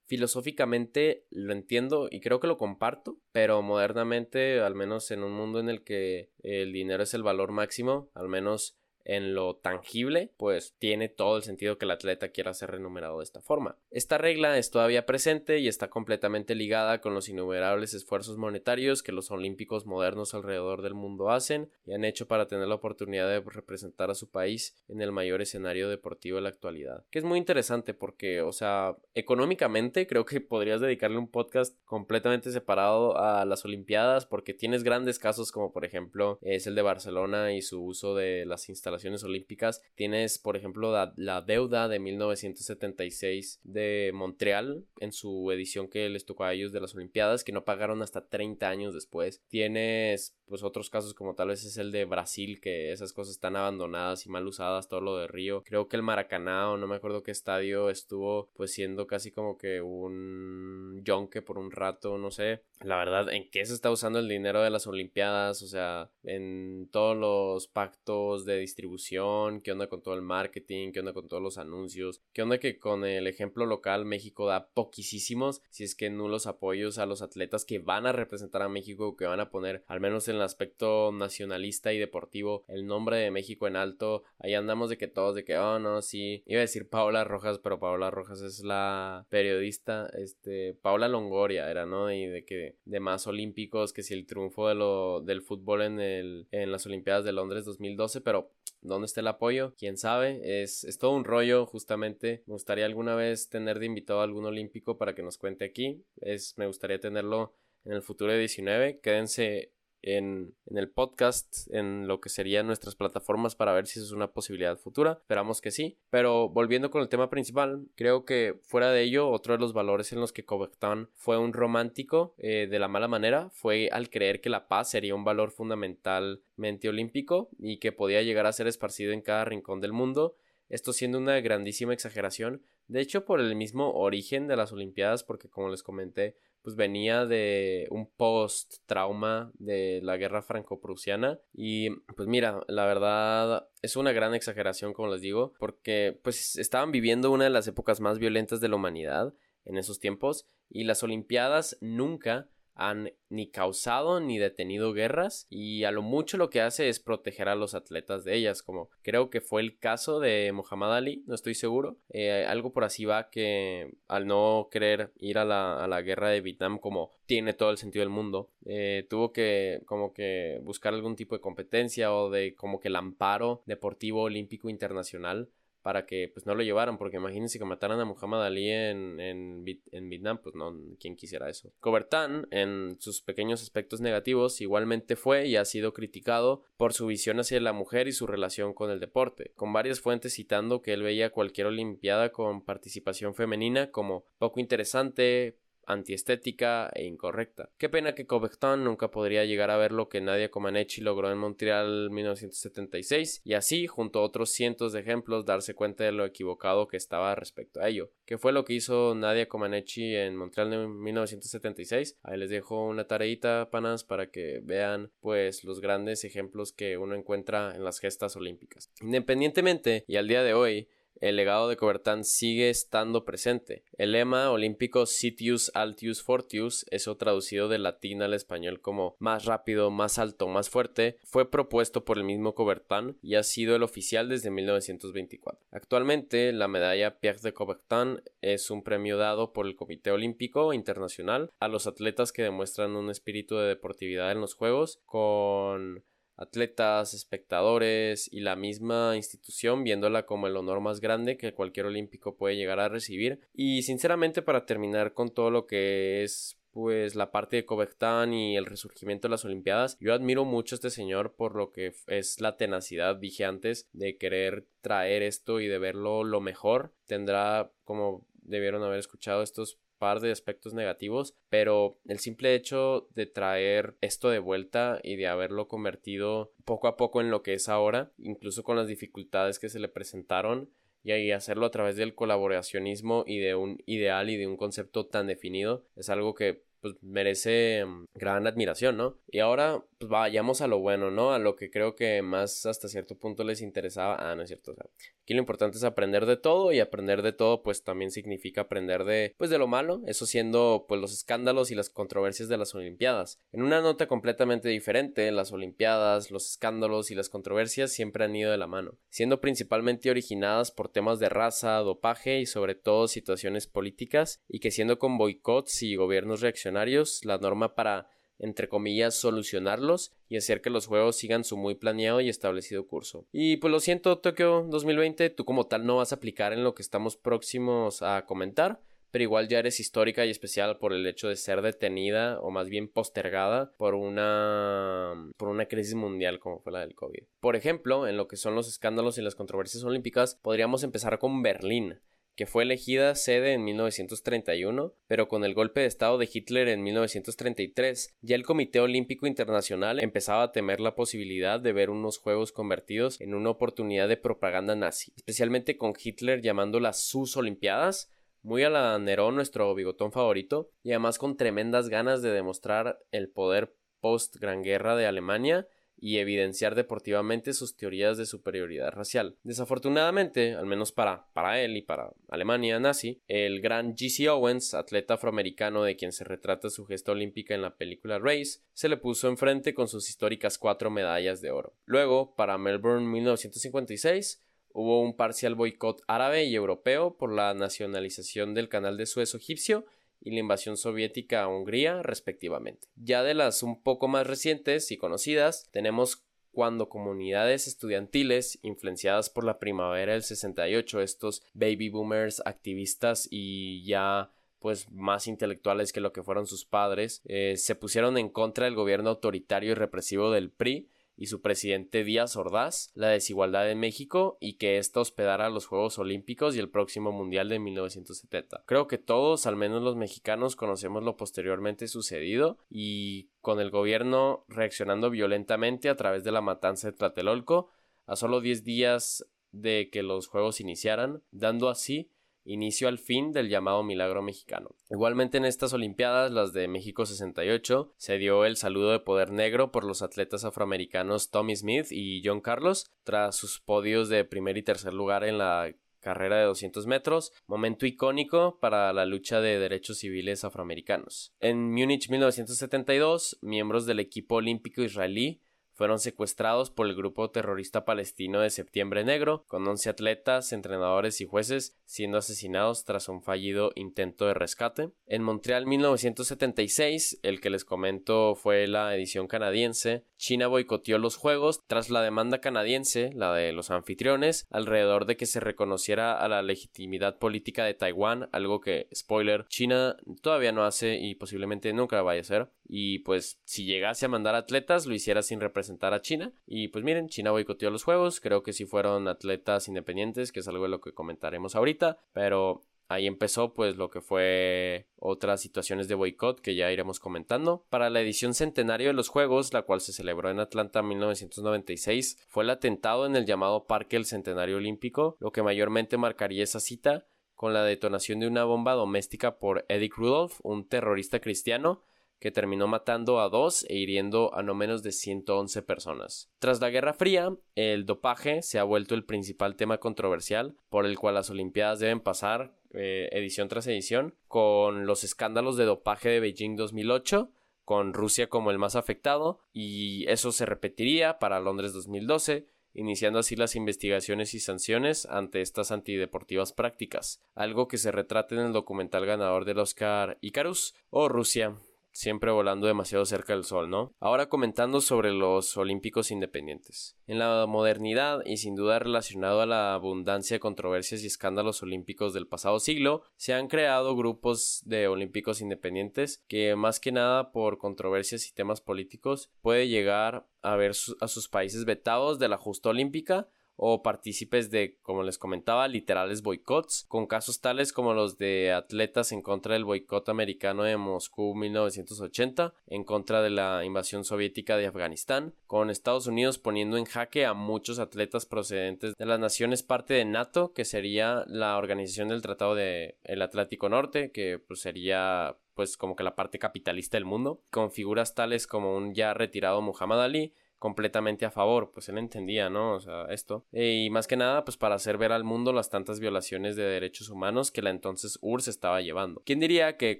Filosóficamente lo entiendo y creo que lo comparto, pero modernamente, al menos en un mundo en el que el dinero es el valor máximo, al menos en lo tangible, pues tiene todo el sentido que el atleta quiera ser renumerado de esta forma. Esta regla es todavía presente y está completamente ligada con los innumerables esfuerzos monetarios que los olímpicos modernos alrededor del mundo hacen y han hecho para tener la oportunidad de representar a su país en el mayor escenario deportivo de la actualidad. Que es muy interesante porque, o sea, económicamente creo que podrías dedicarle un podcast completamente separado a las Olimpiadas porque tienes grandes casos como por ejemplo es el de Barcelona y su uso de las instalaciones olímpicas. Tienes, por ejemplo, la, deuda de 1976 de Montreal en su edición que les tocó a ellos de las Olimpiadas, que no pagaron hasta 30 años después. Tienes pues otros casos como tal vez es el de Brasil, que esas cosas están abandonadas y mal usadas, todo lo de Río. Creo que el Maracaná o no me acuerdo qué estadio estuvo pues siendo casi como que un yonque por un rato, no sé. La verdad, ¿en qué se está usando el dinero de las Olimpiadas? O sea, en todos los pactos de distribución, qué onda con todo el marketing, qué onda con todos los anuncios, qué onda que con el ejemplo local México da poquísimos, si es que nulos apoyos a los atletas que van a representar a México, que van a poner, al menos en el aspecto nacionalista y deportivo, el nombre de México en alto. Ahí andamos de que todos, de que, oh no, sí, iba a decir Paula Rojas, pero Paula Rojas es la periodista, este, Paula Longoria era, ¿no? Y de que, de más olímpicos, que si el triunfo de lo, del fútbol en, el, en las Olimpiadas de Londres 2012, pero ¿Dónde está el apoyo? ¿Quién sabe? Es, es todo un rollo, justamente. Me gustaría alguna vez tener de invitado a algún olímpico para que nos cuente aquí. Es, me gustaría tenerlo en el futuro de 19. Quédense en, el podcast, en lo que serían nuestras plataformas para ver si eso es una posibilidad futura. Esperamos que sí. Pero volviendo con el tema principal, creo que fuera de ello, otro de los valores en los que Covectán fue un romántico eh, de la mala manera fue al creer que la paz sería un valor fundamentalmente olímpico y que podía llegar a ser esparcido en cada rincón del mundo. Esto siendo una grandísima exageración, de hecho por el mismo origen de las Olimpiadas, porque como les comenté, pues venía de un post trauma de la guerra franco-prusiana. Y pues mira, la verdad es una gran exageración como les digo, porque pues estaban viviendo una de las épocas más violentas de la humanidad en esos tiempos y las olimpiadas nunca han ni causado ni detenido guerras y a lo mucho lo que hace es proteger a los atletas de ellas como creo que fue el caso de Muhammad Ali no estoy seguro. Eh, algo por así va que al no querer ir a la, a la, guerra de Vietnam como tiene todo el sentido del mundo eh, tuvo que como que buscar algún tipo de competencia o de como que el amparo deportivo olímpico internacional para que pues no lo llevaran, porque imagínense que mataran a Muhammad Ali en, en, Vietnam, pues no, ¿quién quisiera eso? Cobertán, en sus pequeños aspectos negativos, igualmente fue y ha sido criticado por su visión hacia la mujer y su relación con el deporte, con varias fuentes citando que él veía cualquier olimpiada con participación femenina como poco interesante, antiestética e incorrecta. Qué pena que Covecton nunca podría llegar a ver lo que Nadia Comaneci logró en Montreal 1976 y así, junto a otros cientos de ejemplos, darse cuenta de lo equivocado que estaba respecto a ello. ¿Qué fue lo que hizo Nadia Comaneci en Montreal en 1976? Ahí les dejo una tareita, panas, para que vean pues los grandes ejemplos que uno encuentra en las gestas olímpicas. Independientemente, y al día de hoy, el legado de Cobertán sigue estando presente. El lema olímpico Sitius Altius Fortius, eso traducido de latín al español como más rápido, más alto, más fuerte, fue propuesto por el mismo Cobertán y ha sido el oficial desde 1924. Actualmente, la medalla Pierre de Coubertin es un premio dado por el Comité Olímpico Internacional a los atletas que demuestran un espíritu de deportividad en los Juegos con atletas, espectadores y la misma institución viéndola como el honor más grande que cualquier olímpico puede llegar a recibir. Y sinceramente para terminar con todo lo que es pues la parte de Covectán y el resurgimiento de las Olimpiadas. Yo admiro mucho a este señor por lo que es la tenacidad, dije antes, de querer traer esto y de verlo lo mejor. Tendrá, como debieron haber escuchado, estos par de aspectos negativos, pero el simple hecho de traer esto de vuelta y de haberlo convertido poco a poco en lo que es ahora, incluso con las dificultades que se le presentaron, y hacerlo a través del colaboracionismo y de un ideal y de un concepto tan definido, es algo que pues merece mm, gran admiración, ¿no? Y ahora pues vayamos a lo bueno, ¿no? A lo que creo que más hasta cierto punto les interesaba. Ah, no es cierto. O sea, aquí lo importante es aprender de todo y aprender de todo pues también significa aprender de pues de lo malo, eso siendo pues los escándalos y las controversias de las Olimpiadas. En una nota completamente diferente, las Olimpiadas, los escándalos y las controversias siempre han ido de la mano, siendo principalmente originadas por temas de raza, dopaje y sobre todo situaciones políticas y que siendo con boicots y gobiernos reaccionarios la norma para entre comillas, solucionarlos y hacer que los juegos sigan su muy planeado y establecido curso. Y pues lo siento, Tokio 2020, tú como tal no vas a aplicar en lo que estamos próximos a comentar, pero igual ya eres histórica y especial por el hecho de ser detenida o más bien postergada por una por una crisis mundial como fue la del COVID. Por ejemplo, en lo que son los escándalos y las controversias olímpicas, podríamos empezar con Berlín que fue elegida sede en 1931, pero con el golpe de Estado de Hitler en 1933, ya el Comité Olímpico Internacional empezaba a temer la posibilidad de ver unos Juegos convertidos en una oportunidad de propaganda nazi, especialmente con Hitler llamándolas sus Olimpiadas, muy a la Nerón, nuestro bigotón favorito, y además con tremendas ganas de demostrar el poder post Gran Guerra de Alemania y evidenciar deportivamente sus teorías de superioridad racial. Desafortunadamente, al menos para, para él y para Alemania nazi, el gran G.C. Owens, atleta afroamericano de quien se retrata su gesta olímpica en la película Race, se le puso enfrente con sus históricas cuatro medallas de oro. Luego, para Melbourne 1956, hubo un parcial boicot árabe y europeo por la nacionalización del canal de Suez egipcio y la invasión soviética a Hungría, respectivamente. Ya de las un poco más recientes y conocidas, tenemos cuando comunidades estudiantiles influenciadas por la primavera del 68, estos baby boomers activistas y ya pues más intelectuales que lo que fueron sus padres, eh, se pusieron en contra del gobierno autoritario y represivo del PRI y su presidente Díaz Ordaz la desigualdad en México y que ésta hospedara los Juegos Olímpicos y el próximo Mundial de 1970. Creo que todos, al menos los mexicanos, conocemos lo posteriormente sucedido y con el gobierno reaccionando violentamente a través de la matanza de Tlatelolco a solo 10 días de que los Juegos iniciaran, dando así inicio al fin del llamado milagro mexicano. Igualmente en estas Olimpiadas, las de México 68, se dio el saludo de poder negro por los atletas afroamericanos Tommy Smith y John Carlos, tras sus podios de primer y tercer lugar en la carrera de 200 metros, momento icónico para la lucha de derechos civiles afroamericanos. En Múnich 1972, miembros del equipo olímpico israelí fueron secuestrados por el grupo terrorista palestino de Septiembre Negro, con 11 atletas, entrenadores y jueces siendo asesinados tras un fallido intento de rescate. En Montreal 1976, el que les comento fue la edición canadiense, China boicoteó los Juegos tras la demanda canadiense, la de los anfitriones, alrededor de que se reconociera a la legitimidad política de Taiwán, algo que, spoiler, China todavía no hace y posiblemente nunca vaya a hacer. Y pues si llegase a mandar atletas, lo hiciera sin representar a China. Y pues miren, China boicoteó los Juegos, creo que si fueron atletas independientes, que es algo de lo que comentaremos ahorita, pero Ahí empezó pues lo que fue otras situaciones de boicot que ya iremos comentando. Para la edición centenario de los Juegos, la cual se celebró en Atlanta en 1996, fue el atentado en el llamado Parque del Centenario Olímpico, lo que mayormente marcaría esa cita con la detonación de una bomba doméstica por Eddie Rudolph, un terrorista cristiano, que terminó matando a dos e hiriendo a no menos de 111 personas. Tras la Guerra Fría, el dopaje se ha vuelto el principal tema controversial por el cual las Olimpiadas deben pasar eh, edición tras edición, con los escándalos de dopaje de Beijing 2008, con Rusia como el más afectado, y eso se repetiría para Londres 2012, iniciando así las investigaciones y sanciones ante estas antideportivas prácticas, algo que se retrata en el documental ganador del Oscar Icarus o Rusia siempre volando demasiado cerca del sol, ¿no? Ahora comentando sobre los olímpicos independientes. En la modernidad y sin duda relacionado a la abundancia de controversias y escándalos olímpicos del pasado siglo, se han creado grupos de olímpicos independientes que más que nada por controversias y temas políticos puede llegar a ver a sus países vetados de la justa olímpica o partícipes de, como les comentaba, literales boicots, con casos tales como los de atletas en contra del boicot americano de Moscú 1980, en contra de la invasión soviética de Afganistán, con Estados Unidos poniendo en jaque a muchos atletas procedentes de las naciones parte de NATO, que sería la organización del Tratado del el Atlántico Norte, que pues, sería pues como que la parte capitalista del mundo, con figuras tales como un ya retirado Muhammad Ali, completamente a favor, pues él entendía, ¿no? O sea, esto. y más que nada, pues para hacer ver al mundo las tantas violaciones de derechos humanos que la entonces URSS estaba llevando. ¿Quién diría que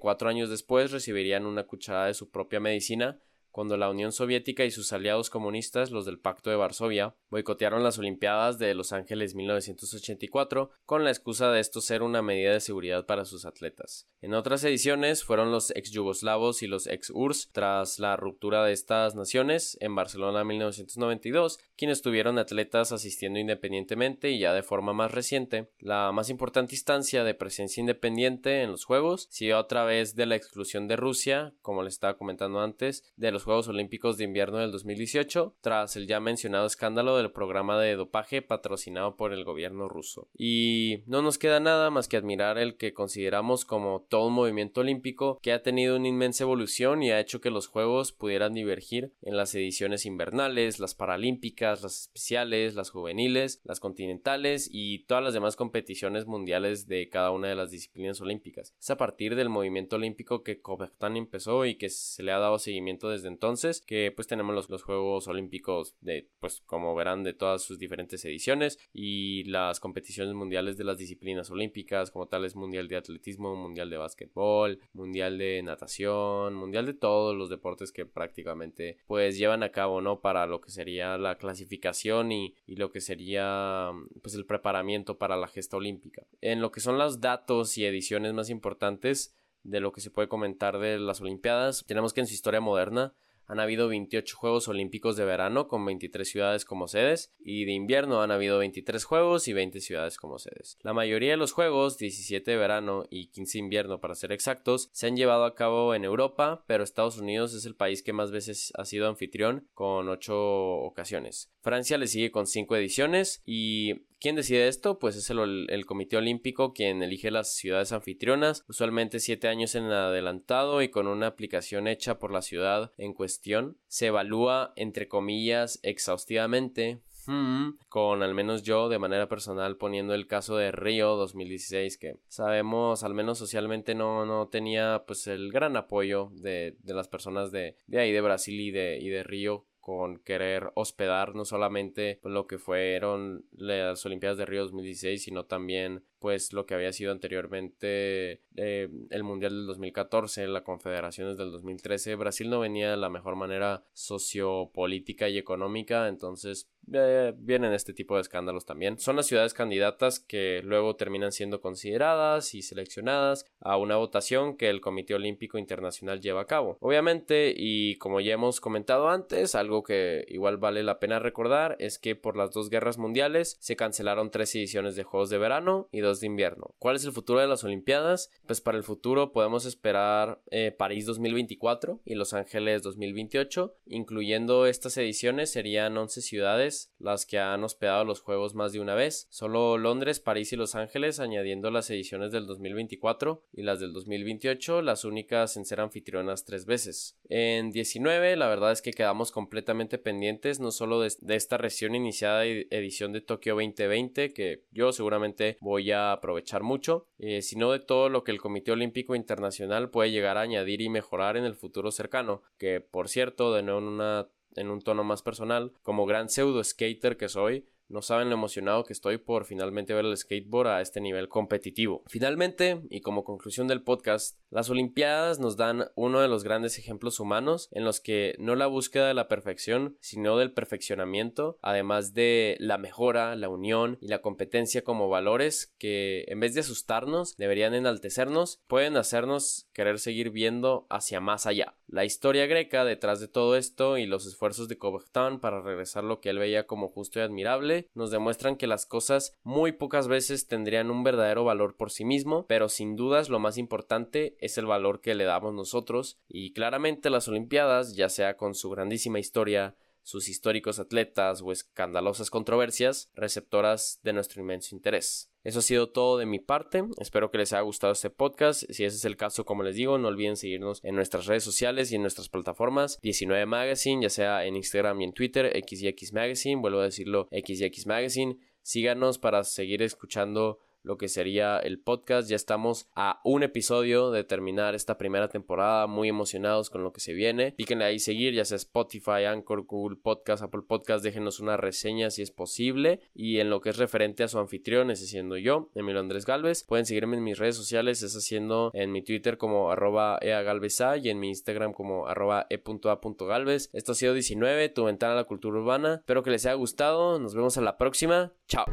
cuatro años después recibirían una cucharada de su propia medicina cuando la Unión Soviética y sus aliados comunistas, los del Pacto de Varsovia, boicotearon las Olimpiadas de Los Ángeles 1984 con la excusa de esto ser una medida de seguridad para sus atletas. En otras ediciones fueron los ex yugoslavos y los ex URSS tras la ruptura de estas naciones en Barcelona 1992, quienes tuvieron atletas asistiendo independientemente y ya de forma más reciente. La más importante instancia de presencia independiente en los Juegos siguió a través de la exclusión de Rusia, como les estaba comentando antes, de los Juegos Olímpicos de Invierno del 2018 tras el ya mencionado escándalo del programa de dopaje patrocinado por el gobierno ruso. Y no nos queda nada más que admirar el que consideramos como todo un movimiento olímpico que ha tenido una inmensa evolución y ha hecho que los Juegos pudieran divergir en las ediciones invernales, las paralímpicas, las especiales, las juveniles, las continentales y todas las demás competiciones mundiales de cada una de las disciplinas olímpicas. Es a partir del movimiento olímpico que Coubertin empezó y que se le ha dado seguimiento desde entonces que pues tenemos los, los Juegos Olímpicos de pues como verán de todas sus diferentes ediciones y las competiciones mundiales de las disciplinas olímpicas como tales mundial de atletismo, mundial de básquetbol, mundial de natación, mundial de todos los deportes que prácticamente pues llevan a cabo no para lo que sería la clasificación y, y lo que sería pues el preparamiento para la gesta olímpica. En lo que son los datos y ediciones más importantes de lo que se puede comentar de las Olimpiadas, tenemos que en su historia moderna han habido 28 Juegos Olímpicos de verano con 23 ciudades como sedes y de invierno han habido 23 Juegos y 20 ciudades como sedes. La mayoría de los Juegos, 17 de verano y 15 de invierno para ser exactos, se han llevado a cabo en Europa, pero Estados Unidos es el país que más veces ha sido anfitrión con 8 ocasiones. Francia le sigue con 5 ediciones y ¿Quién decide esto? Pues es el, Comité Olímpico quien elige las ciudades anfitrionas, usualmente 7 años en adelantado y con una aplicación hecha por la ciudad en cuestión. Se evalúa, entre comillas, exhaustivamente hmm, con al menos yo de manera personal poniendo el caso de Río 2016 que sabemos al menos socialmente no, no tenía pues el gran apoyo de, de las personas de, de ahí de Brasil y de, y de Río con querer hospedar no solamente lo que fueron las Olimpiadas de Río 2016, sino también pues lo que había sido anteriormente eh, el Mundial del 2014, la Confederaciones del 2013. Brasil no venía de la mejor manera sociopolítica y económica, entonces eh, vienen este tipo de escándalos también. Son las ciudades candidatas que luego terminan siendo consideradas y seleccionadas a una votación que el Comité Olímpico Internacional lleva a cabo. Obviamente, y como ya hemos comentado antes, algo que igual vale la pena recordar es que por las dos guerras mundiales se cancelaron tres ediciones de Juegos de Verano y dos de invierno. ¿Cuál es el futuro de las Olimpiadas? Pues para el futuro podemos esperar eh, París 2024 y Los Ángeles 2028, incluyendo estas ediciones serían 11 ciudades las que han hospedado los Juegos más de una vez, solo Londres, París y Los Ángeles añadiendo las ediciones del 2024 y las del 2028, las únicas en ser anfitrionas tres veces. En 19 la verdad es que quedamos completamente pendientes no solo de, esta recién iniciada edición de Tokio 2020 que yo seguramente voy a aprovechar mucho, eh, sino de todo lo que el Comité Olímpico Internacional puede llegar a añadir y mejorar en el futuro cercano, que por cierto, de nuevo en, una, en un tono más personal, como gran pseudo skater que soy, no saben lo emocionado que estoy por finalmente ver el skateboard a este nivel competitivo. Finalmente, y como conclusión del podcast, las Olimpiadas nos dan uno de los grandes ejemplos humanos en los que no la búsqueda de la perfección, sino del perfeccionamiento, además de la mejora, la unión y la competencia como valores que en vez de asustarnos deberían enaltecernos, pueden hacernos querer seguir viendo hacia más allá. La historia greca detrás de todo esto y los esfuerzos de Coubertin para regresar lo que él veía como justo y admirable nos demuestran que las cosas muy pocas veces tendrían un verdadero valor por sí mismo, pero sin dudas lo más importante es el valor que le damos nosotros y claramente las Olimpiadas, ya sea con su grandísima historia, sus históricos atletas o escandalosas controversias, receptoras de nuestro inmenso interés. Eso ha sido todo de mi parte. Espero que les haya gustado este podcast. Si ese es el caso, como les digo, no olviden seguirnos en nuestras redes sociales y en nuestras plataformas. 19 Magazine, ya sea en Instagram y en Twitter, XYX Magazine. Vuelvo a decirlo, XYX Magazine. Síganos para seguir escuchando lo que sería el podcast. Ya estamos a un episodio de terminar esta primera temporada, muy emocionados con lo que se viene. Píquenle ahí seguir, ya sea Spotify, Anchor, Google Podcast, Apple Podcast, déjenos una reseña si es posible. Y en lo que es referente a su anfitrión, ese siendo yo, Emilio Andrés Galvez, pueden seguirme en mis redes sociales, es haciendo en mi Twitter como arroba eagalveza y en mi Instagram como arroba e.a.galvez. Esto ha sido 19, tu ventana a la cultura urbana. Espero que les haya gustado, nos vemos a la próxima. Chao.